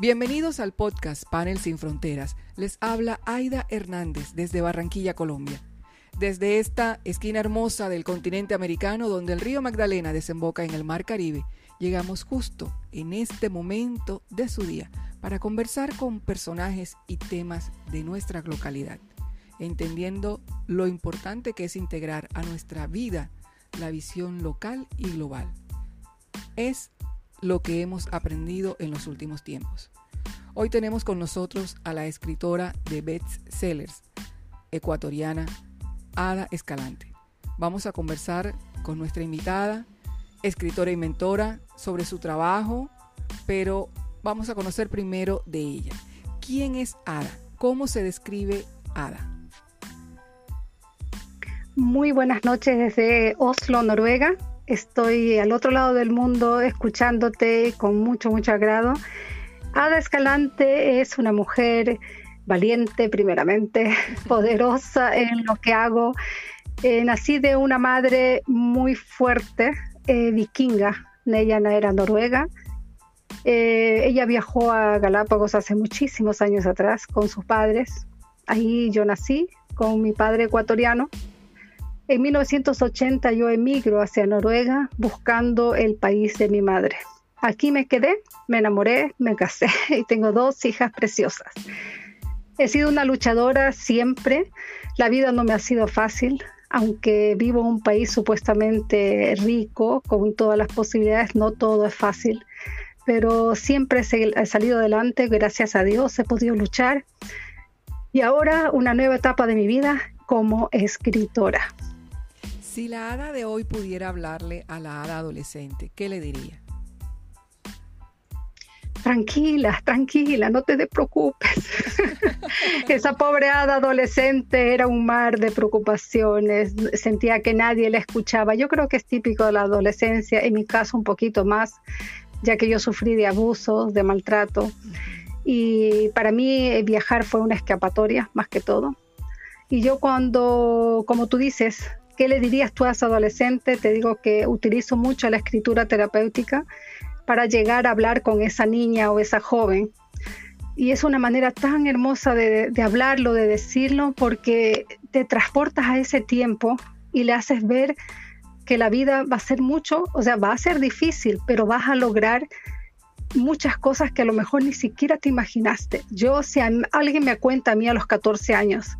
Bienvenidos al podcast Panel Sin Fronteras. Les habla Aida Hernández desde Barranquilla, Colombia. Desde esta esquina hermosa del continente americano donde el río Magdalena desemboca en el Mar Caribe, llegamos justo en este momento de su día para conversar con personajes y temas de nuestra localidad, entendiendo lo importante que es integrar a nuestra vida la visión local y global. Es lo que hemos aprendido en los últimos tiempos. Hoy tenemos con nosotros a la escritora de bestsellers ecuatoriana, Ada Escalante. Vamos a conversar con nuestra invitada, escritora y mentora, sobre su trabajo, pero vamos a conocer primero de ella. ¿Quién es Ada? ¿Cómo se describe Ada? Muy buenas noches desde Oslo, Noruega. Estoy al otro lado del mundo escuchándote con mucho, mucho agrado. Ada Escalante es una mujer valiente, primeramente, poderosa en lo que hago. Eh, nací de una madre muy fuerte, eh, vikinga. Ella era noruega. Eh, ella viajó a Galápagos hace muchísimos años atrás con sus padres. Ahí yo nací con mi padre ecuatoriano en 1980 yo emigro hacia Noruega buscando el país de mi madre. Aquí me quedé, me enamoré, me casé y tengo dos hijas preciosas. He sido una luchadora siempre. La vida no me ha sido fácil, aunque vivo en un país supuestamente rico, con todas las posibilidades, no todo es fácil. Pero siempre he salido adelante, gracias a Dios, he podido luchar. Y ahora una nueva etapa de mi vida como escritora. Si la hada de hoy pudiera hablarle a la hada adolescente, ¿qué le diría? Tranquila, tranquila, no te preocupes. Esa pobre hada adolescente era un mar de preocupaciones, sentía que nadie la escuchaba. Yo creo que es típico de la adolescencia, en mi caso un poquito más, ya que yo sufrí de abusos, de maltrato. Y para mí viajar fue una escapatoria más que todo. Y yo cuando, como tú dices, ¿Qué le dirías tú a ese adolescente? Te digo que utilizo mucho la escritura terapéutica para llegar a hablar con esa niña o esa joven. Y es una manera tan hermosa de, hablarlo, de decirlo, porque te transportas a ese tiempo y le haces ver que la vida va a ser mucho, o sea, va a ser difícil, pero vas a lograr muchas cosas que a lo mejor ni siquiera te imaginaste. Yo, si alguien me cuenta a mí a los 14 años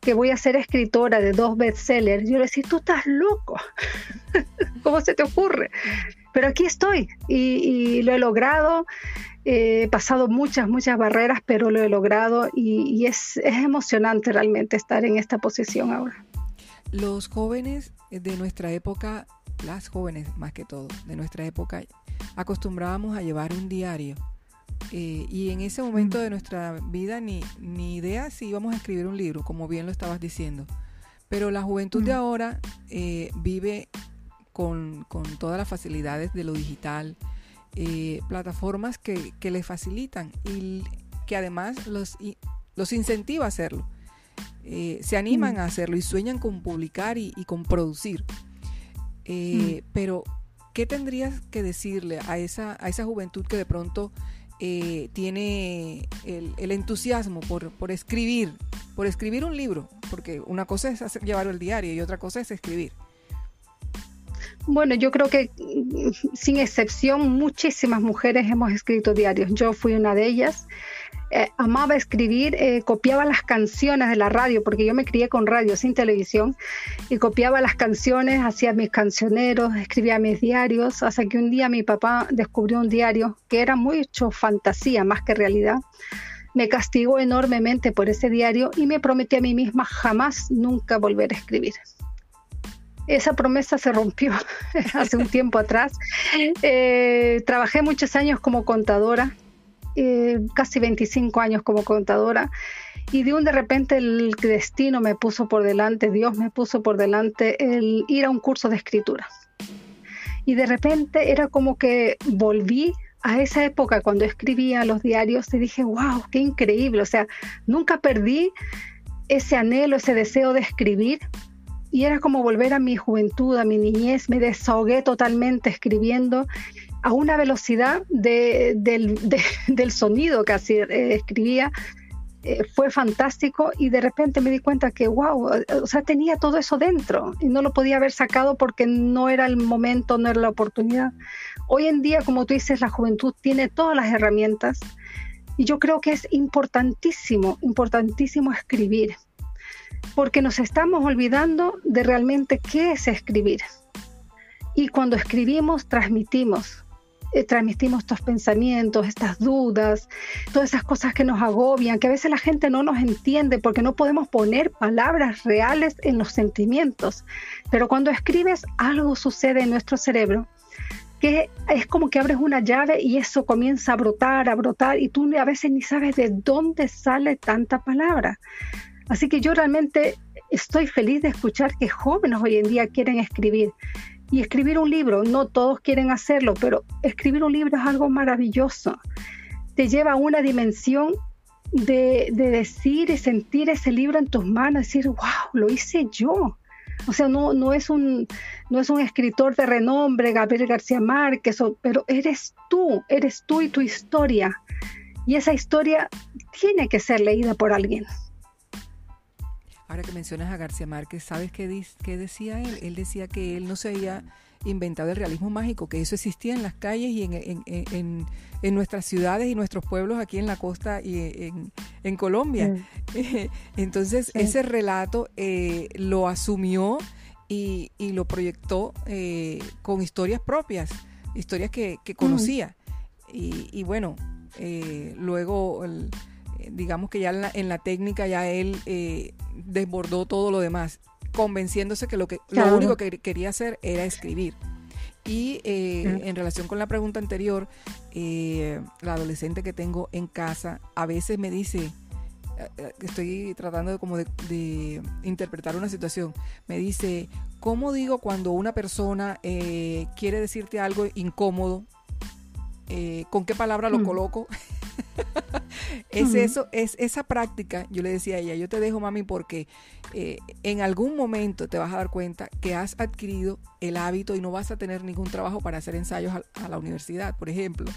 que voy a ser escritora de dos bestsellers, yo le decía, tú estás loco, ¿cómo se te ocurre? Pero aquí estoy y, lo he logrado, he pasado muchas, muchas barreras, pero lo he logrado y, es, es emocionante realmente estar en esta posición ahora. Los jóvenes de nuestra época, las jóvenes más que todo, de nuestra época, acostumbrábamos a llevar un diario eh, y en ese momento de nuestra vida ni, ni idea si íbamos a escribir un libro, como bien lo estabas diciendo. Pero la juventud de ahora eh, vive con, todas las facilidades de lo digital, eh, plataformas que, que le facilitan y que además los, los incentiva a hacerlo. se animan a hacerlo y sueñan con publicar y, con producir. Pero, ¿qué tendrías que decirle a esa, a esa juventud que de pronto eh, tiene el, entusiasmo por, por, escribir, por escribir un libro, porque una cosa es hacer, llevarlo al diario y otra cosa es escribir. Bueno, yo creo que mm, sin excepción muchísimas mujeres hemos escrito diarios. Yo fui una de ellas. Eh, amaba escribir, eh, copiaba las canciones de la radio, porque yo me crié con radio sin televisión, y copiaba las canciones, hacía mis cancioneros, escribía mis diarios, hasta que un día mi papá descubrió un diario que era mucho fantasía más que realidad. Me castigó enormemente por ese diario y me prometí a mí misma jamás, nunca volver a escribir esa promesa se rompió hace un tiempo atrás. Eh, trabajé muchos años como contadora, eh, casi 25 años como contadora, y de un de repente el destino me puso por delante, Dios me puso por delante el ir a un curso de escritura. Y de repente era como que volví a esa época cuando escribía los diarios y dije, wow, qué increíble. O sea, nunca perdí ese anhelo, ese deseo de escribir, y era como volver a mi juventud, a mi niñez, me desahogué totalmente escribiendo a una velocidad de, del, sonido que así eh, escribía. Eh, fue fantástico y de repente me di cuenta que, wow, o sea, tenía todo eso dentro y no lo podía haber sacado porque no era el momento, no era la oportunidad. Hoy en día, como tú dices, la juventud tiene todas las herramientas y yo creo que es importantísimo, importantísimo escribir, porque nos estamos olvidando de realmente qué es escribir. Y cuando escribimos, transmitimos, eh, transmitimos estos pensamientos, estas dudas, todas esas cosas que nos agobian, que a veces la gente no nos entiende porque no podemos poner palabras reales en los sentimientos. Pero cuando escribes, algo sucede en nuestro cerebro que es como que abres una llave y eso comienza a brotar, a brotar, y tú a veces ni sabes de dónde sale tanta palabra. Así que yo realmente estoy feliz de escuchar que jóvenes hoy en día quieren escribir. Y escribir un libro, no todos quieren hacerlo, pero escribir un libro es algo maravilloso. Te lleva a una dimensión de, decir y sentir ese libro en tus manos, decir, wow, lo hice yo. O sea, no, no, es un, no es un escritor de renombre, Gabriel García Márquez, pero eres tú, eres tú y tu historia. Y esa historia tiene que ser leída por alguien. Ahora que mencionas a García Márquez, ¿sabes qué, qué decía él? Él decía que él no se había inventado el realismo mágico, que eso existía en las calles y en, nuestras ciudades y nuestros pueblos aquí en la costa y en, Colombia. Entonces, ese relato eh, lo asumió y, lo proyectó eh, con historias propias, historias que, conocía. Y, bueno, eh, luego... digamos que ya en la, técnica ya él desbordó todo lo demás, convenciéndose que lo, que, lo único que quería hacer era escribir. Y eh, en relación con la pregunta anterior, eh, la adolescente que tengo en casa a veces me dice, eh, estoy tratando de como de, interpretar una situación, me dice, ¿cómo digo cuando una persona quiere decirte algo incómodo? ¿Con qué palabra lo mm. coloco? es eso, es esa práctica, yo le decía a ella, yo te dejo mami porque eh, en algún momento te vas a dar cuenta que has adquirido el hábito y no vas a tener ningún trabajo para hacer ensayos a, la universidad, por ejemplo.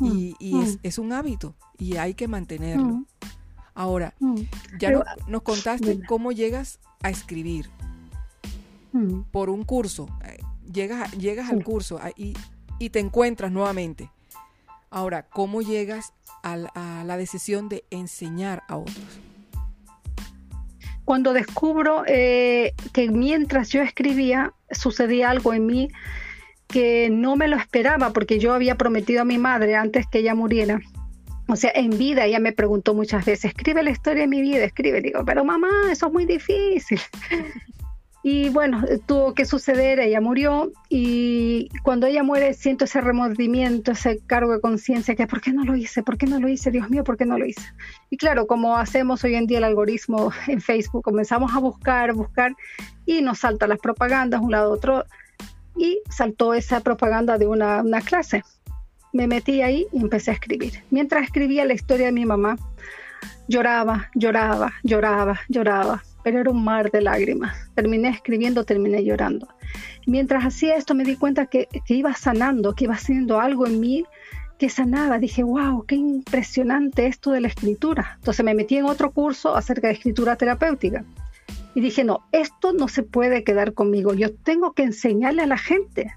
Y, mm, es, un hábito y hay que mantenerlo. Mm. Ahora, mm. ya nos contaste cómo llegas a escribir por un curso. Eh, llegas, llegas al curso y, y te encuentras nuevamente. Ahora, ¿cómo llegas a, la decisión de enseñar a otros? Cuando descubro eh, que mientras yo escribía sucedía algo en mí que no me lo esperaba porque yo había prometido a mi madre antes que ella muriera. O sea, en vida ella me preguntó muchas veces, escribe la historia de mi vida, escribe. Digo, pero mamá, eso es muy difícil. Y bueno, tuvo que suceder, ella murió y cuando ella muere siento ese remordimiento, ese cargo de conciencia que ¿por qué no lo hice? ¿Por qué no lo hice? Dios mío, ¿por qué no lo hice? Y claro, como hacemos hoy en día el algoritmo en Facebook, comenzamos a buscar, buscar y nos saltan las propagandas un lado a otro y saltó esa propaganda de una, una clase. Me metí ahí y empecé a escribir. Mientras escribía la historia de mi mamá, lloraba, lloraba, lloraba, lloraba pero era un mar de lágrimas. Terminé escribiendo, terminé llorando. Mientras hacía esto me di cuenta que, iba sanando, que iba haciendo algo en mí que sanaba. Dije, wow, qué impresionante esto de la escritura. Entonces me metí en otro curso acerca de escritura terapéutica. Y dije, no, esto no se puede quedar conmigo. Yo tengo que enseñarle a la gente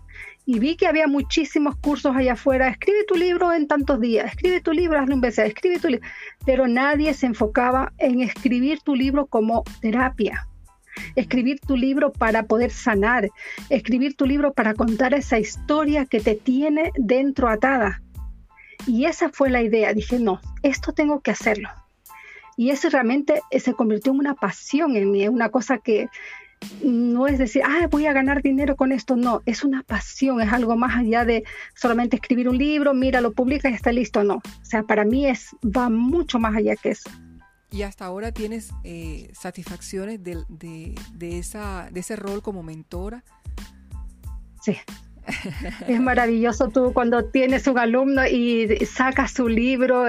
y vi que había muchísimos cursos allá afuera. Escribe tu libro en tantos días, escribe tu libro, hazlo un beso, escribe tu libro. Pero nadie se enfocaba en escribir tu libro como terapia. Escribir tu libro para poder sanar, escribir tu libro para contar esa historia que te tiene dentro atada. Y esa fue la idea. Dije, no, esto tengo que hacerlo. Y eso realmente se convirtió en una pasión en mí, una cosa que, no es decir, ah, voy a ganar dinero con esto, no, es una pasión, es algo más allá de solamente escribir un libro, mira, lo publicas y está listo, no. O sea, para mí es, va mucho más allá que eso. ¿Y hasta ahora tienes eh, satisfacciones de, de, esa, de ese rol como mentora? Sí. es maravilloso tú cuando tienes un alumno y sacas su libro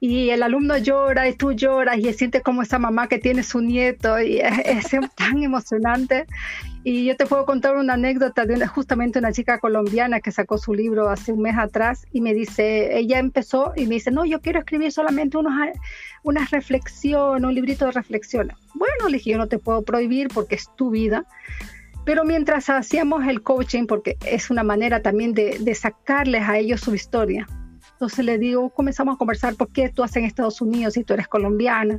y el alumno llora y tú lloras y sientes como esa mamá que tiene su nieto y es, tan emocionante. Y yo te puedo contar una anécdota de justamente una chica colombiana que sacó su libro hace un mes atrás y me dice, ella empezó y me dice, no, yo quiero escribir solamente unos, unas reflexiones, un librito de reflexiones. Bueno, le dije, yo no te puedo prohibir porque es tu vida. Pero mientras hacíamos el coaching, porque es una manera también de, de sacarles a ellos su historia, entonces le digo, comenzamos a conversar, ¿por qué tú haces en Estados Unidos si tú eres colombiana?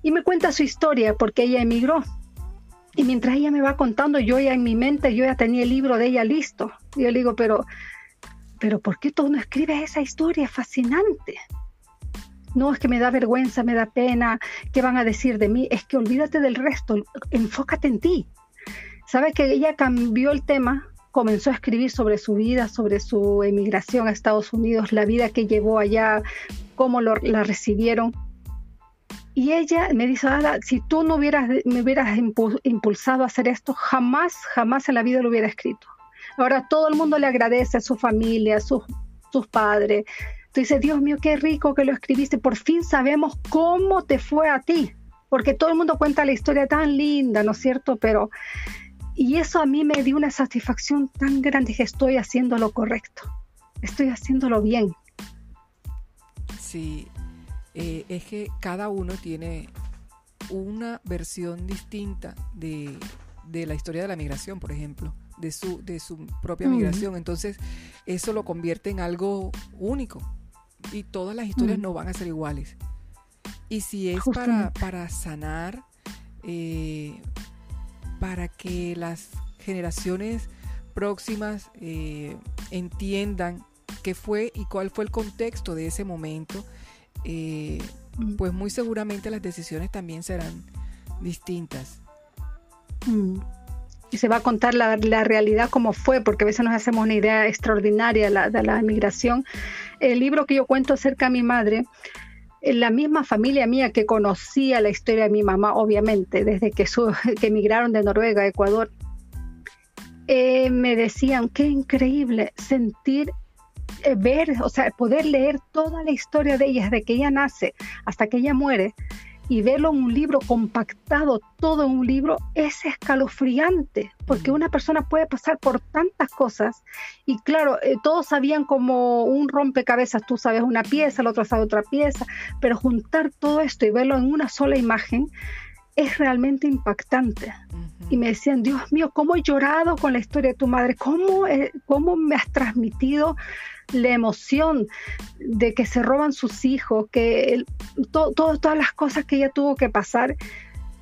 Y me cuenta su historia, porque ella emigró. Y mientras ella me va contando, yo ya en mi mente, yo ya tenía el libro de ella listo. Y yo le digo, pero, pero ¿por qué tú no escribes esa historia? Fascinante. No es que me da vergüenza, me da pena, ¿qué van a decir de mí? Es que olvídate del resto, enfócate en ti. ¿Sabes que ella cambió el tema comenzó a escribir sobre su vida, sobre su emigración a Estados Unidos, la vida que llevó allá, cómo la recibieron. Y ella me dice, Ada, si tú no hubieras, me hubieras impulsado a hacer esto, jamás, jamás en la vida lo hubiera escrito. Ahora todo el mundo le agradece a su familia, a sus, sus padres. Tú dices, Dios mío, qué rico que lo escribiste. Por fin sabemos cómo te fue a ti. Porque todo el mundo cuenta la historia tan linda, ¿no es cierto? Pero y eso a mí me dio una satisfacción tan grande que estoy haciendo lo correcto, estoy haciéndolo bien. Sí, eh, es que cada uno tiene una versión distinta de, la historia de la migración, por ejemplo, de su, de su propia migración. Entonces, eso lo convierte en algo único. Y todas las historias no van a ser iguales. Y si es para, para sanar, eh, para que las generaciones próximas eh, entiendan qué fue y cuál fue el contexto de ese momento, eh, mm. pues muy seguramente las decisiones también serán distintas. Mm. Y se va a contar la, realidad como fue, porque a veces nos hacemos una idea extraordinaria de la, de la inmigración. El libro que yo cuento acerca de mi madre, la misma familia mía que conocía la historia de mi mamá, obviamente, desde que, que emigraron de Noruega a Ecuador, eh, me decían, qué increíble sentir, eh, ver, o sea, poder leer toda la historia de ella, desde que ella nace hasta que ella muere, y verlo en un libro compactado, todo en un libro, es escalofriante, porque una persona puede pasar por tantas cosas y claro, eh, todos sabían como un rompecabezas, tú sabes una pieza, el otro sabe otra pieza, pero juntar todo esto y verlo en una sola imagen es realmente impactante. Y me decían, Dios mío, ¿cómo he llorado con la historia de tu madre? ¿Cómo, eh, cómo me has transmitido la emoción de que se roban sus hijos, que todas las cosas que ella tuvo que pasar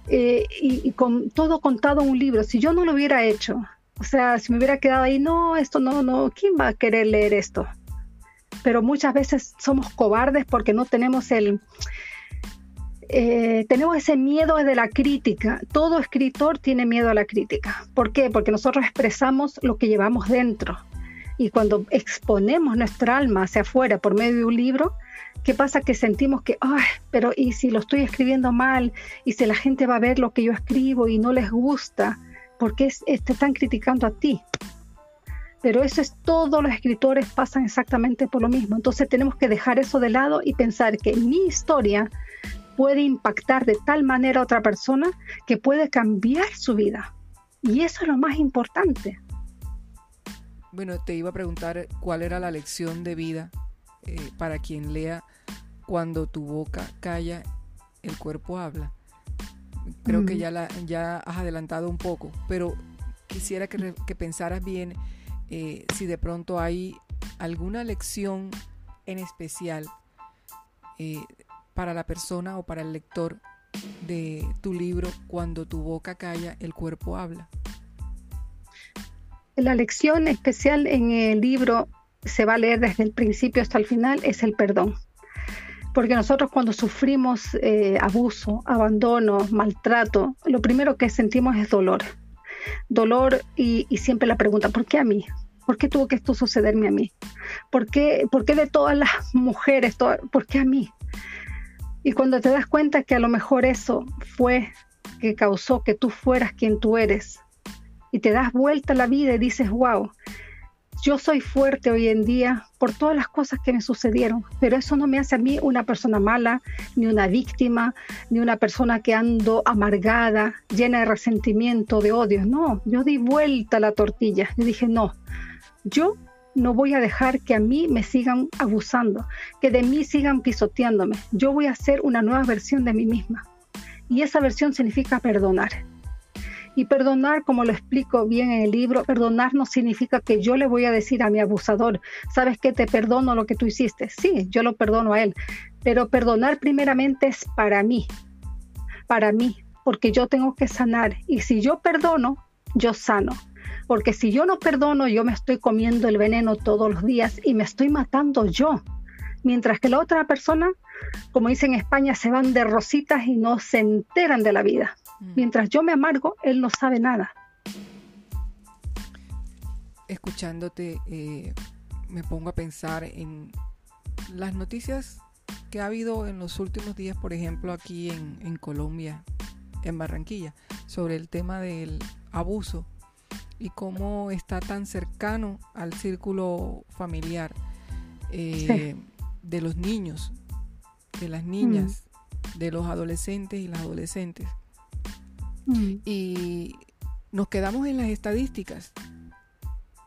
eh, y, con todo contado en un libro. Si yo no lo hubiera hecho, o sea, si me hubiera quedado ahí, no, esto no, no, ¿quién va a querer leer esto? Pero muchas veces somos cobardes porque no tenemos el, eh, tenemos ese miedo de la crítica. Todo escritor tiene miedo a la crítica. ¿Por qué? Porque nosotros expresamos lo que llevamos dentro. Y cuando exponemos nuestra alma hacia afuera por medio de un libro, ¿qué pasa? Que sentimos que, ay, pero ¿y si lo estoy escribiendo mal? ¿Y si la gente va a ver lo que yo escribo y no les gusta? ¿Por qué te están criticando a ti? Pero eso es todos los escritores pasan exactamente por lo mismo. Entonces tenemos que dejar eso de lado y pensar que mi historia puede impactar de tal manera a otra persona que puede cambiar su vida. Y eso es lo más importante. Bueno, te iba a preguntar cuál era la lección de vida eh, para quien lea cuando tu boca calla, el cuerpo habla. Creo que ya, la, ya has adelantado un poco, pero quisiera que, que pensaras bien eh, si de pronto hay alguna lección en especial eh, para la persona o para el lector de tu libro, cuando tu boca calla, el cuerpo habla. La lección especial en el libro se va a leer desde el principio hasta el final es el perdón. Porque nosotros cuando sufrimos eh, abuso, abandono, maltrato, lo primero que sentimos es dolor. Dolor y, siempre la pregunta, ¿por qué a mí? ¿Por qué tuvo que esto sucederme a mí? ¿Por qué, por qué de todas las mujeres, por qué a mí? Y cuando te das cuenta que a lo mejor eso fue que causó que tú fueras quien tú eres, y te das vuelta a la vida y dices, wow, Yo soy fuerte hoy en día por todas las cosas que me sucedieron, pero eso no me hace a mí una persona mala, ni una víctima, ni una persona que ando amargada, llena de resentimiento, de odio. No, yo di vuelta la tortilla. y dije, no, yo no voy a dejar que a mí me sigan abusando, que de mí sigan pisoteándome. Yo voy a hacer una nueva versión de mí misma. Y esa versión significa perdonar. Y perdonar, como lo explico bien en el libro, perdonar no significa que yo le voy a decir a mi abusador, sabes que te perdono lo que tú hiciste. Sí, yo lo perdono a él, pero perdonar primeramente es para mí, para mí, porque yo tengo que sanar. Y si yo perdono, yo sano. Porque si yo no perdono, yo me estoy comiendo el veneno todos los días y me estoy matando yo. Mientras que la otra persona, como dicen en España, se van de rositas y no se enteran de la vida. Mm. Mientras yo me amargo, él no sabe nada. Escuchándote, eh, me pongo a pensar en las noticias que ha habido en los últimos días, por ejemplo, aquí en, en Colombia, en Barranquilla, sobre el tema del abuso y cómo está tan cercano al círculo familiar eh, de los niños, de las niñas, mm. de los adolescentes y las adolescentes. Mm. Y nos quedamos en las estadísticas,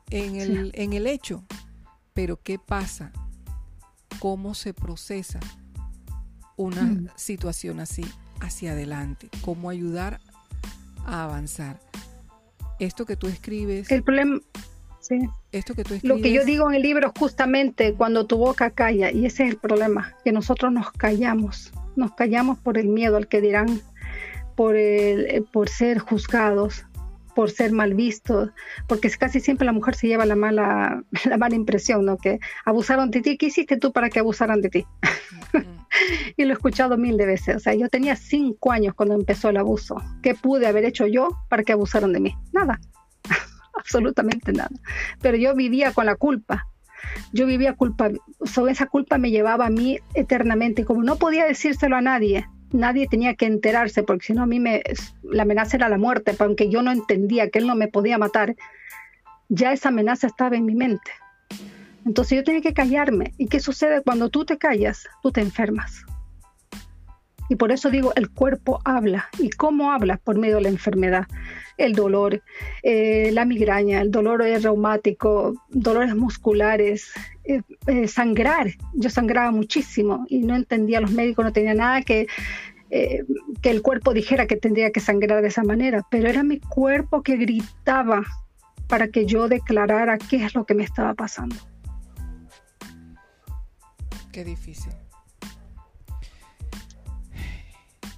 en el, en el hecho, pero ¿qué pasa? ¿Cómo se procesa una mm. situación así hacia adelante? ¿Cómo ayudar a avanzar? esto que tú escribes. El problema. Sí. Esto que tú Lo que yo digo en el libro justamente cuando tu boca calla, y ese es el problema, que nosotros nos callamos, nos callamos por el miedo al que dirán, por, el, eh, por ser juzgados, por ser mal vistos, porque casi siempre la mujer se lleva la mala, la mala impresión, ¿no? Que abusaron de ti, ¿qué hiciste tú para que abusaran de ti? y lo he escuchado mil de veces. O sea, yo tenía cinco años cuando empezó el abuso. ¿Qué pude haber hecho yo para que abusaron de mí? Nada, absolutamente nada. Pero yo vivía con la culpa. Yo vivía culpa, sobre esa culpa me llevaba a mí eternamente. Y como no podía decírselo a nadie, nadie tenía que enterarse, porque si no a mí me, la amenaza era la muerte, aunque yo no entendía que él no me podía matar, ya esa amenaza estaba en mi mente. Entonces yo tenía que callarme. ¿Y qué sucede cuando tú te callas? Tú te enfermas. Y por eso digo, el cuerpo habla. ¿Y cómo habla? Por medio de la enfermedad. El dolor, eh, la migraña, el dolor reumático, dolores musculares, eh, eh, sangrar. Yo sangraba muchísimo y no entendía, los médicos no tenían nada que, que el cuerpo dijera que tendría que sangrar de esa manera, pero era mi cuerpo que gritaba para que yo declarara qué es lo que me estaba pasando. Qué difícil.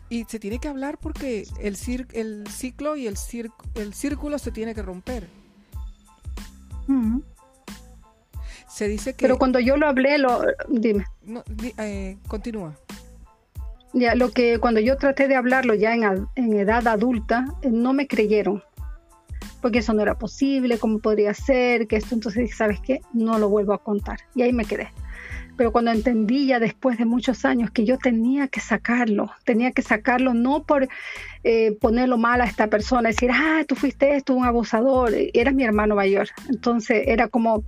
Y se tiene que hablar porque el, el ciclo y el, el círculo se tiene que romper. Se dice que... Pero cuando yo lo hablé, lo... dime. Eh, continúa. Ya, lo que cuando yo traté de hablarlo ya en, en, edad adulta, eh, no me creyeron. Porque eso no era posible, cómo podría ser, que esto, entonces, ¿sabes qué? No lo vuelvo a contar. Y ahí me quedé pero cuando entendí ya después de muchos años que yo tenía que sacarlo, tenía que sacarlo no por eh, ponerlo mal a esta persona, decir, ah, tú fuiste esto, un abusador, era mi hermano mayor. Entonces era como,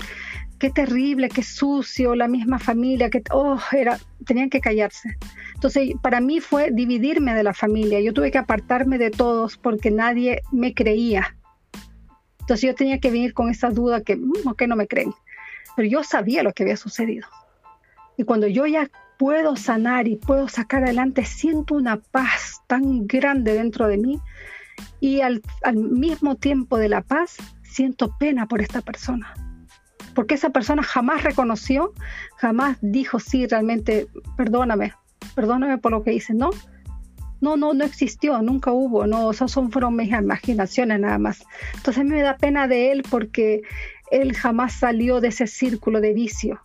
qué terrible, qué sucio, la misma familia, que, oh, era, tenían que callarse. Entonces para mí fue dividirme de la familia, yo tuve que apartarme de todos porque nadie me creía. Entonces yo tenía que venir con esa duda que, mm, que no me creen? Pero yo sabía lo que había sucedido. Y cuando yo ya puedo sanar y puedo sacar adelante, siento una paz tan grande dentro de mí y al, mismo tiempo de la paz, siento pena por esta persona. Porque esa persona jamás reconoció, jamás dijo, sí, realmente, perdóname, perdóname por lo que hice. No, no, no, no existió, nunca hubo, no, esas son, fueron mis imaginaciones nada más. Entonces me da pena de él porque él jamás salió de ese círculo de vicio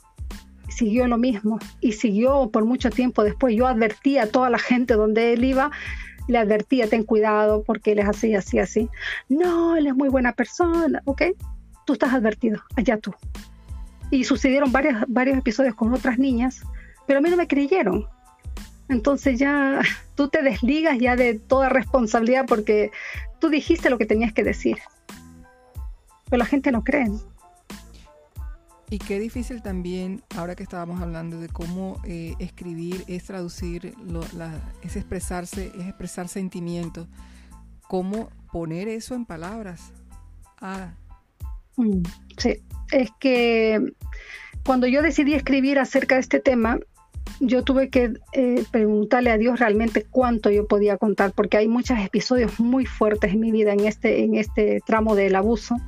siguió lo mismo y siguió por mucho tiempo después. Yo advertía a toda la gente donde él iba, le advertía, ten cuidado porque él es así, así, así. No, él es muy buena persona, ¿ok? Tú estás advertido, allá tú. Y sucedieron varios, varios episodios con otras niñas, pero a mí no me creyeron. Entonces ya tú te desligas ya de toda responsabilidad porque tú dijiste lo que tenías que decir. Pero la gente no cree. Y qué difícil también, ahora que estábamos hablando de cómo eh, escribir es traducir, es expresarse, es expresar sentimientos, cómo poner eso en palabras. Ah. Mm, sí, es que cuando yo decidí escribir acerca de este tema, yo tuve que eh, preguntarle a Dios realmente cuánto yo podía contar, porque hay muchos episodios muy fuertes en mi vida en este, en este tramo del abuso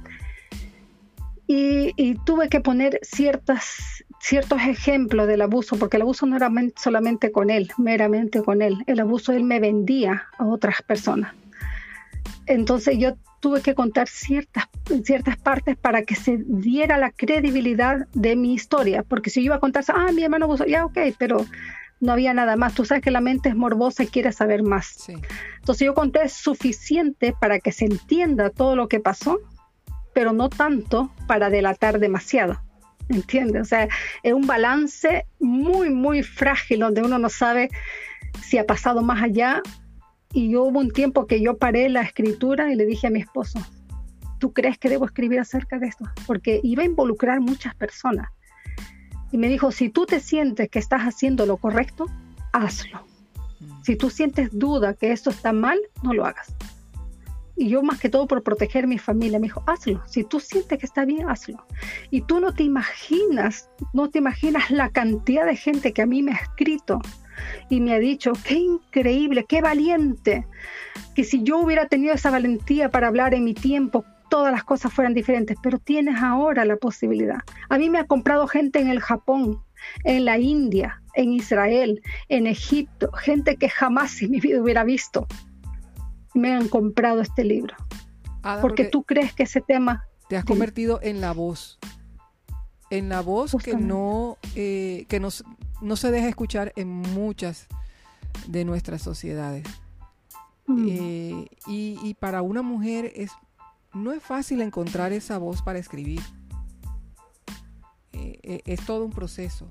y, tuve que poner ciertas, ciertos ejemplos del abuso, porque el abuso no era solamente con él, meramente con él, el abuso él me vendía a otras personas. Entonces yo tuve que contar ciertas, ciertas partes para que se diera la credibilidad de mi historia, porque si yo iba a contar, ah, mi hermano abusó, ya ok, pero no había nada más. Tú sabes que la mente es morbosa y quiere saber más. Entonces yo conté suficiente para que se entienda todo lo que pasó pero no tanto para delatar demasiado. ¿Entiendes? O sea, es un balance muy, muy frágil donde uno no sabe si ha pasado más allá. Y yo hubo un tiempo que yo paré la escritura y le dije a mi esposo, ¿tú crees que debo escribir acerca de esto? Porque iba a involucrar muchas personas. Y me dijo, si tú te sientes que estás haciendo lo correcto, hazlo. Si tú sientes duda que esto está mal, no lo hagas. Y yo más que todo por proteger mi familia, me dijo, hazlo. Si tú sientes que está bien, hazlo. Y tú no te imaginas, no te imaginas la cantidad de gente que a mí me ha escrito y me ha dicho, qué increíble, qué valiente, que si yo hubiera tenido esa valentía para hablar en mi tiempo, todas las cosas fueran diferentes, pero tienes ahora la posibilidad. A mí me ha comprado gente en el Japón, en la India, en Israel, en Egipto, gente que jamás en mi vida hubiera visto me han comprado este libro. porque, tú crees que ese tema... Te has convertido en la voz. En la voz que no, eh, que no, no, se deja escuchar en muchas de nuestras sociedades. Mm. Eh, y, para una mujer es, no es fácil encontrar esa voz para escribir. Eh, es todo un proceso.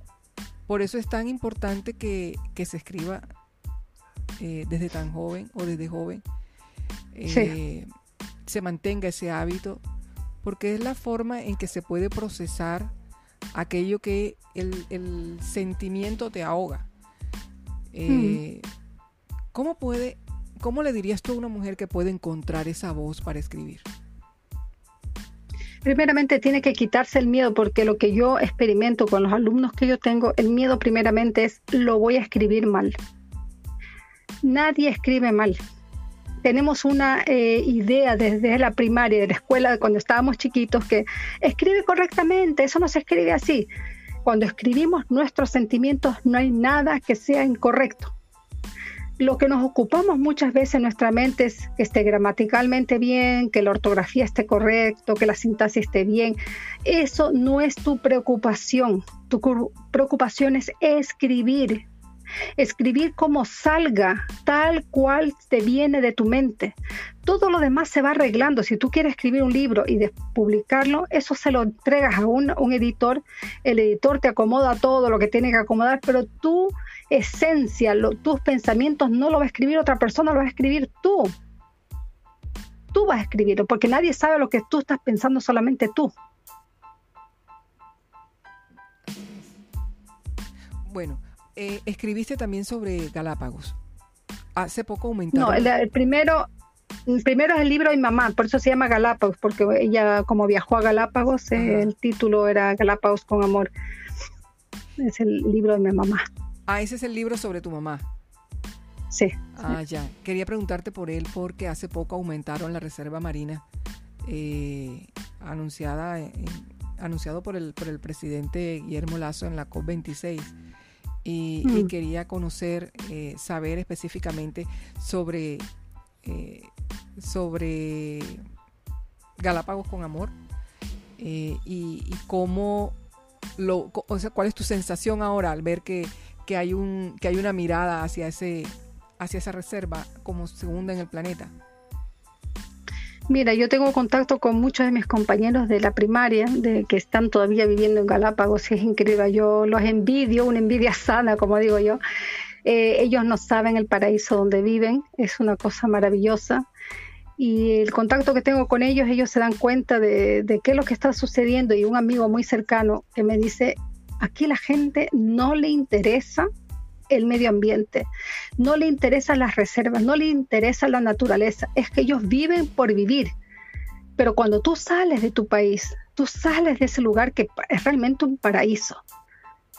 Por eso es tan importante que, que se escriba desde tan joven o desde joven eh, se mantenga ese hábito, porque es la forma en que se puede procesar aquello que el, sentimiento te ahoga. Eh, ¿Cómo puede, cómo le dirías tú a una mujer que puede encontrar esa voz para escribir? Primeramente tiene que quitarse el miedo porque lo que yo experimento con los alumnos que yo tengo, el miedo primeramente es lo voy a escribir mal. Nadie escribe mal tenemos una eh, idea desde la primaria, de la escuela, cuando estábamos chiquitos, que escribe correctamente, eso no se escribe así. Cuando escribimos nuestros sentimientos no hay nada que sea incorrecto. Lo que nos ocupamos muchas veces en nuestra mente es que esté gramaticalmente bien, que la ortografía esté correcto, que la sintaxis esté bien. Eso no es tu preocupación. Tu preocupación es escribir, escribir como salga, tal cual te viene de tu mente. Todo lo demás se va arreglando. Si tú quieres escribir un libro y publicarlo, eso se lo entregas a un, editor. El editor te acomoda todo lo que tiene que acomodar, pero tu esencia, tus pensamientos no lo va a escribir otra persona, lo va a escribir tú. Tú vas a escribirlo, porque nadie sabe lo que tú estás pensando, solamente tú. Bueno, eh, escribiste también sobre Galápagos. Hace poco aumentaron. No, el, primero, primero es el libro de mi mamá, por eso se llama Galápagos, porque ella como viajó a Galápagos, eh, el título era Galápagos con amor. Es el libro de mi mamá. Ah, ese es el libro sobre tu mamá. Sí. Ah, ya. Quería preguntarte por él porque hace poco aumentaron la reserva marina eh, anunciada, anunciado por el, por el presidente Guillermo Lazo en la COP26 y, mm. quería conocer, eh, saber específicamente sobre, eh, sobre Galápagos con Amor eh, y, cómo lo, o sea, cuál es tu sensación ahora al ver que, que, hay un, que hay una mirada hacia, ese, hacia esa reserva como segunda en el planeta. Mira, yo tengo contacto con muchos de mis compañeros de la primaria, de que están todavía viviendo en Galápagos, es increíble. Yo los envidio, una envidia sana, como digo yo. Eh, ellos no saben el paraíso donde viven, es una cosa maravillosa. y el contacto que tengo con ellos, ellos se dan cuenta de, de qué es lo que está sucediendo y un amigo muy cercano que me dice, aquí la gente no le interesa el medio ambiente, no le interesan las reservas, no le interesa la naturaleza, es que ellos viven por vivir. Pero cuando tú sales de tu país, tú sales de ese lugar que es realmente un paraíso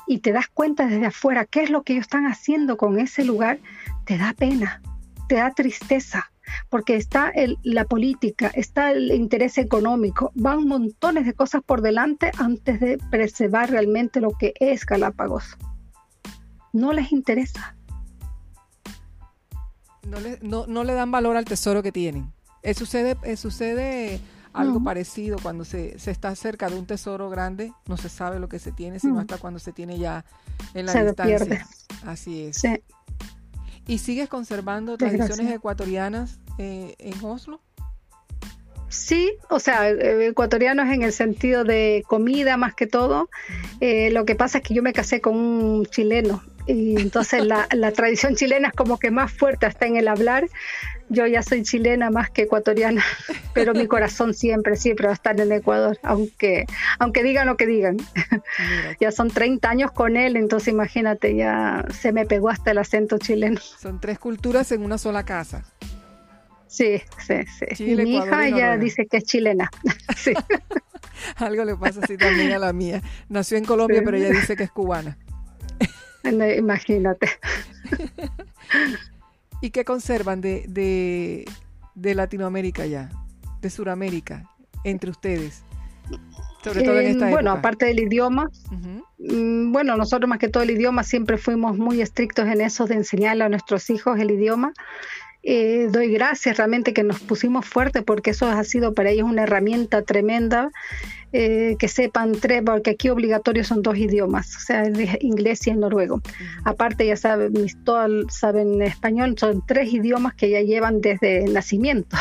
y te das cuenta desde afuera qué es lo que ellos están haciendo con ese lugar, te da pena, te da tristeza, porque está la política, está el interés económico, van montones de cosas por delante antes de preservar realmente lo que es Galápagos. No les interesa. No le, no, le dan valor al tesoro que tienen. Eh, sucede, eh, sucede algo parecido cuando se, está cerca de un tesoro grande, no se sabe lo que se tiene, sino hasta cuando se tiene ya en la se distancia. Pierde. Así es. Sí. ¿Y sigues conservando tradiciones ecuatorianas eh, en Oslo? Sí, o sea, eh, ecuatorianos en el sentido de comida más que todo. Eh, lo que pasa es que yo me casé con un chileno y entonces la, la, tradición chilena es como que más fuerte hasta en el hablar. Yo ya soy chilena más que ecuatoriana, pero mi corazón siempre, siempre va a estar en Ecuador, aunque, aunque digan lo que digan. ya son 30 años con él, entonces imagínate, ya se me pegó hasta el acento chileno. Son tres culturas en una sola casa. Sí, sí, sí. y mi hija ella dice que es chilena. sí. Algo le pasa así también a la mía. Nació en Colombia, pero ella dice que es cubana. Imagínate. ¿Y qué conservan de, de, Latinoamérica ya? De Sudamérica, entre ustedes. Sobre todo en esta bueno, aparte del idioma, mm, bueno, nosotros más que todo el idioma siempre fuimos muy estrictos en eso de enseñarle a nuestros hijos el idioma. Eh, doy gracias realmente que nos pusimos fuerte porque eso ha sido para ellos una herramienta tremenda eh, que sepan tres, porque aquí obligatorio son dos idiomas, o sea, el inglés y el noruego. Aparte, ya saben, mis todas saben español, son tres idiomas que ya llevan desde nacimiento.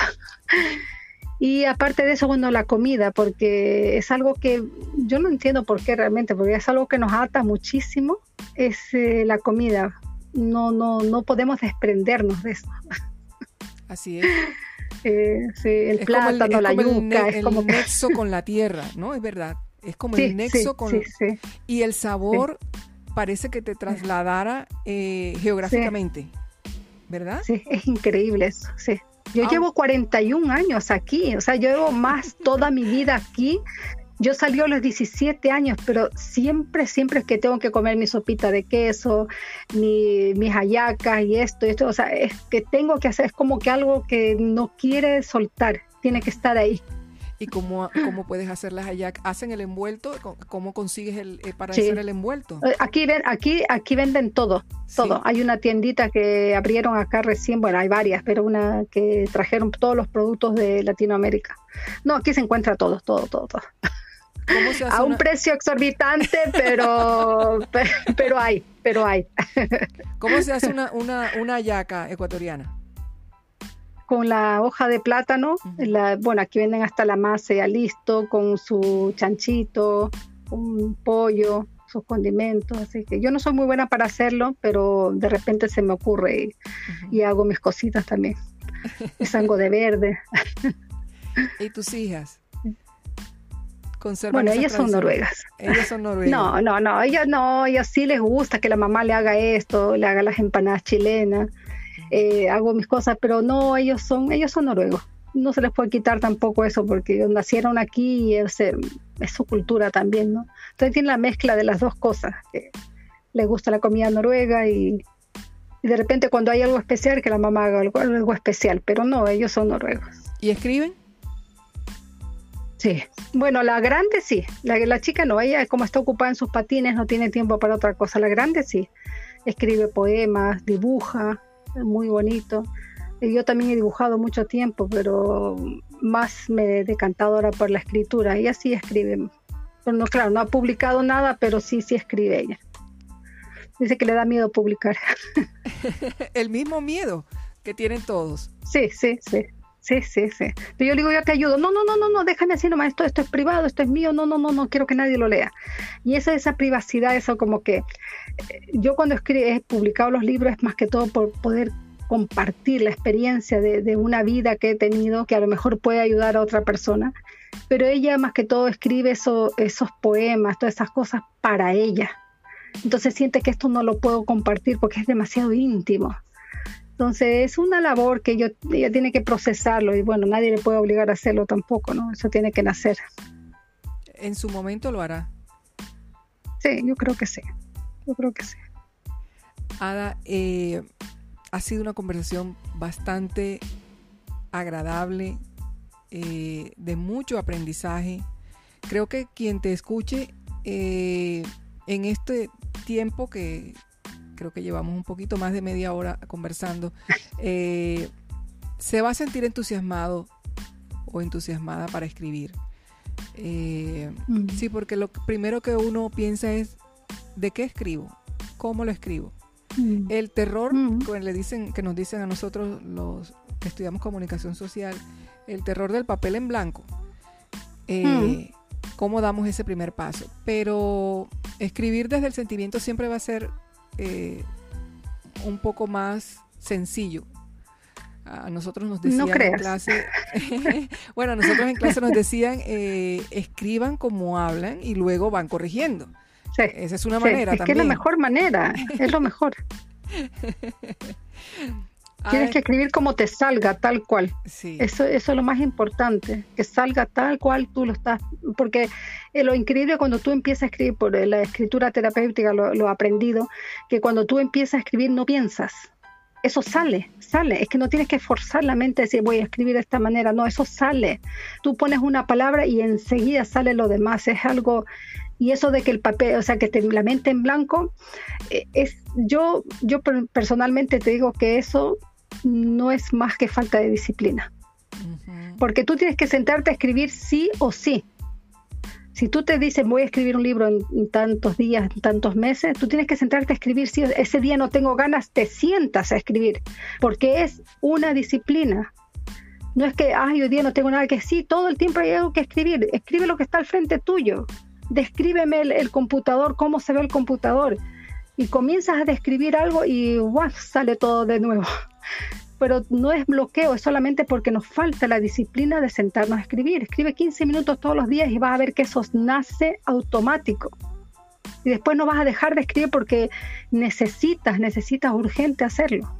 y aparte de eso, bueno, la comida, porque es algo que yo no entiendo por qué realmente, porque es algo que nos ata muchísimo, es eh, la comida. No, no, no podemos desprendernos de eso. Así es. Eh, sí, el plátano, la yuca. es como el nexo con la tierra, ¿no? Es verdad. Es como el nexo con... y el sabor parece que te trasladara eh, geográficamente, ¿verdad? Sí, es increíble eso, sí. Yo ah. llevo 41 años aquí, o sea, yo llevo más toda mi vida aquí yo salí a los 17 años, pero siempre, siempre es que tengo que comer mi sopita de queso, mi, mis hallacas y esto y esto. O sea, es que tengo que hacer, es como que algo que no quiere soltar, tiene que estar ahí. ¿Y cómo, cómo puedes hacer las hallacas? ¿Hacen el envuelto? ¿Cómo consigues el, eh, para hacer el envuelto? Eh, aquí, ven, aquí, aquí venden todo, todo. Hay una tiendita que abrieron acá recién, bueno, hay varias, pero una que trajeron todos los productos de Latinoamérica. No, aquí se encuentra todo, todo, todo, todo a un precio exorbitante, pero, pero hay, pero hay. ¿Cómo se hace una, una, una yaca ecuatoriana? Con la hoja de plátano, la, bueno, aquí venden hasta la masa ya listo, con su chanchito, un pollo, sus condimentos, así que yo no soy muy buena para hacerlo, pero de repente se me ocurre y, hago mis cositas también. Es algo de verde. ¿Y tus hijas? Bueno, ellas son noruegas. Ellas son noruegas. No, no, no, ellas no, ellas sí les gusta que la mamá le haga esto, le haga las empanadas chilenas, eh, hago mis cosas, pero no, ellos son, ellos son noruegos. No se les puede quitar tampoco eso porque ellos nacieron aquí y es, es su cultura también, ¿no? Entonces tiene la mezcla de las dos cosas. Que les gusta la comida noruega y, y de repente cuando hay algo especial, que la mamá haga algo, algo especial, pero no, ellos son noruegos. ¿Y escriben? Sí, bueno, la grande sí, la, la chica no, ella como está ocupada en sus patines no tiene tiempo para otra cosa, la grande sí, escribe poemas, dibuja, muy bonito. Yo también he dibujado mucho tiempo, pero más me he decantado ahora por la escritura. Ella sí escribe. Bueno, claro, no ha publicado nada, pero sí, sí escribe ella. Dice que le da miedo publicar. El mismo miedo que tienen todos. Sí, sí, sí. Sí, sí, sí. Pero yo le digo, yo te ayudo. No, no, no, no, déjame así nomás, esto, esto es privado, esto es mío, no, no, no, no, quiero que nadie lo lea. Y esa, esa privacidad, eso como que eh, yo cuando he publicado los libros es más que todo por poder compartir la experiencia de, una vida que he tenido que a lo mejor puede ayudar a otra persona, pero ella más que todo escribe esos poemas, todas esas cosas para ella. Entonces siente que esto no lo puedo compartir porque es demasiado íntimo. Entonces es una labor que ella tiene que procesarlo y bueno, nadie le puede obligar a hacerlo tampoco, ¿no? Eso tiene que nacer. En su momento lo hará. Sí, yo creo que sí. Yo creo que sí. Ada, eh, ha sido una conversación bastante agradable, eh, de mucho aprendizaje. Creo que quien te escuche eh, en este tiempo que creo que llevamos un poquito más de media hora conversando, se va a sentir entusiasmado o entusiasmada para escribir. Mm. Sí, porque lo primero que uno piensa es, ¿de qué escribo? ¿Cómo lo escribo? El terror, que, le dicen, que nos dicen a nosotros los que estudiamos comunicación social, el terror del papel en blanco. Eh, ¿Cómo damos ese primer paso? Pero escribir desde el sentimiento siempre va a ser eh, un poco más sencillo. A nosotros nos decían en clase, bueno, a nosotros en clase nos decían, eh, escriban como hablan y luego van corrigiendo. Esa es una manera es que es la mejor manera, es lo mejor. Tienes que escribir como te salga, tal cual. Eso, eso es lo más importante, que salga tal cual tú lo estás. Porque eh, lo increíble cuando tú empiezas a escribir, por la escritura terapéutica lo, lo aprendido, que cuando tú empiezas a escribir no piensas. Eso sale, sale. Es que no tienes que forzar la mente a decir voy a escribir de esta manera. No, eso sale. Tú pones una palabra y enseguida sale lo demás. Es algo y eso de que el papel, o sea, que te, la mente en blanco, eh, es, yo, yo personalmente te digo que eso no es más que falta de disciplina. Porque tú tienes que sentarte a escribir sí o sí. Si tú te dices voy a escribir un libro en, tantos días, en tantos meses, tú tienes que sentarte a escribir. Si ese día no tengo ganas, te sientas a escribir, porque es una disciplina. No es que, ay, hoy día no tengo nada que sí, todo el tiempo hay algo que escribir. Escribe lo que está al frente tuyo descríbeme el, computador, cómo se ve el computador. Y comienzas a describir algo y ¡guau! sale todo de nuevo. Pero no es bloqueo, es solamente porque nos falta la disciplina de sentarnos a escribir. Escribe 15 minutos todos los días y vas a ver que eso nace automático. Y después no vas a dejar de escribir porque necesitas, necesitas urgente hacerlo.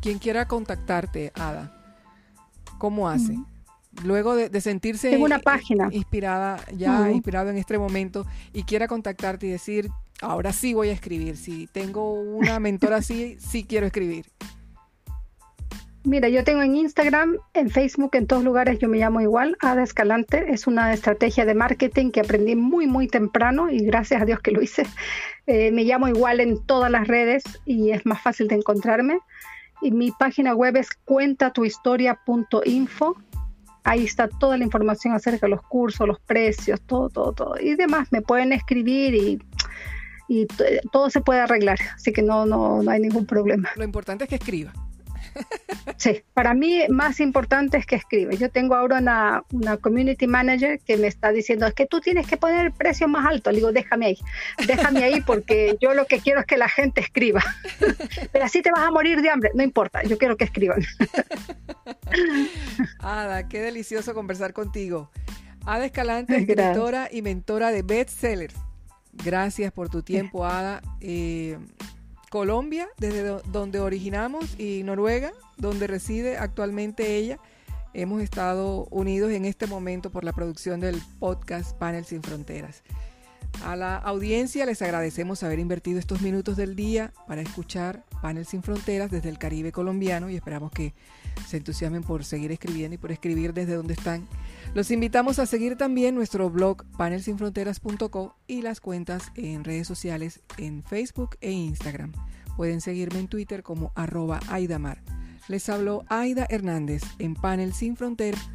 Quien quiera contactarte, Ada, ¿cómo hace? Luego de, sentirse una página. inspirada, ya inspirado en este momento y quiera contactarte y decir, ahora sí voy a escribir, si tengo una mentora así, sí quiero escribir. Mira, yo tengo en Instagram, en Facebook, en todos lugares yo me llamo igual, Ada Escalante. Es una estrategia de marketing que aprendí muy, muy temprano y gracias a Dios que lo hice. Eh, me llamo igual en todas las redes y es más fácil de encontrarme. Y mi página web es cuentatuhistoria.info Ahí está toda la información acerca de los cursos, los precios, todo, todo, todo. Y demás, me pueden escribir y, todo se puede arreglar. Así que no, no, no hay ningún problema. Lo importante es que escriba. Sí, para mí más importante es que escribe. Yo tengo ahora una, una, community manager que me está diciendo, es que tú tienes que poner el precio más alto. Le digo, déjame ahí, déjame ahí porque yo lo que quiero es que la gente escriba. Pero así te vas a morir de hambre. No importa, yo quiero que escriban. Ada, qué delicioso conversar contigo. Ada Escalante, escritora y mentora de bestsellers. Gracias por tu tiempo, Ada. Eh, Colombia, desde donde originamos, y Noruega, donde reside actualmente ella. Hemos estado unidos en este momento por la producción del podcast Panel Sin Fronteras. A la audiencia les agradecemos haber invertido estos minutos del día para escuchar Panel Sin Fronteras desde el Caribe colombiano y esperamos que se entusiasmen por seguir escribiendo y por escribir desde donde están. Los invitamos a seguir también nuestro blog panelsinfronteras.co y las cuentas en redes sociales en Facebook e Instagram. Pueden seguirme en Twitter como arroba Aidamar. Les habló Aida Hernández en Panel Sin Fronteras.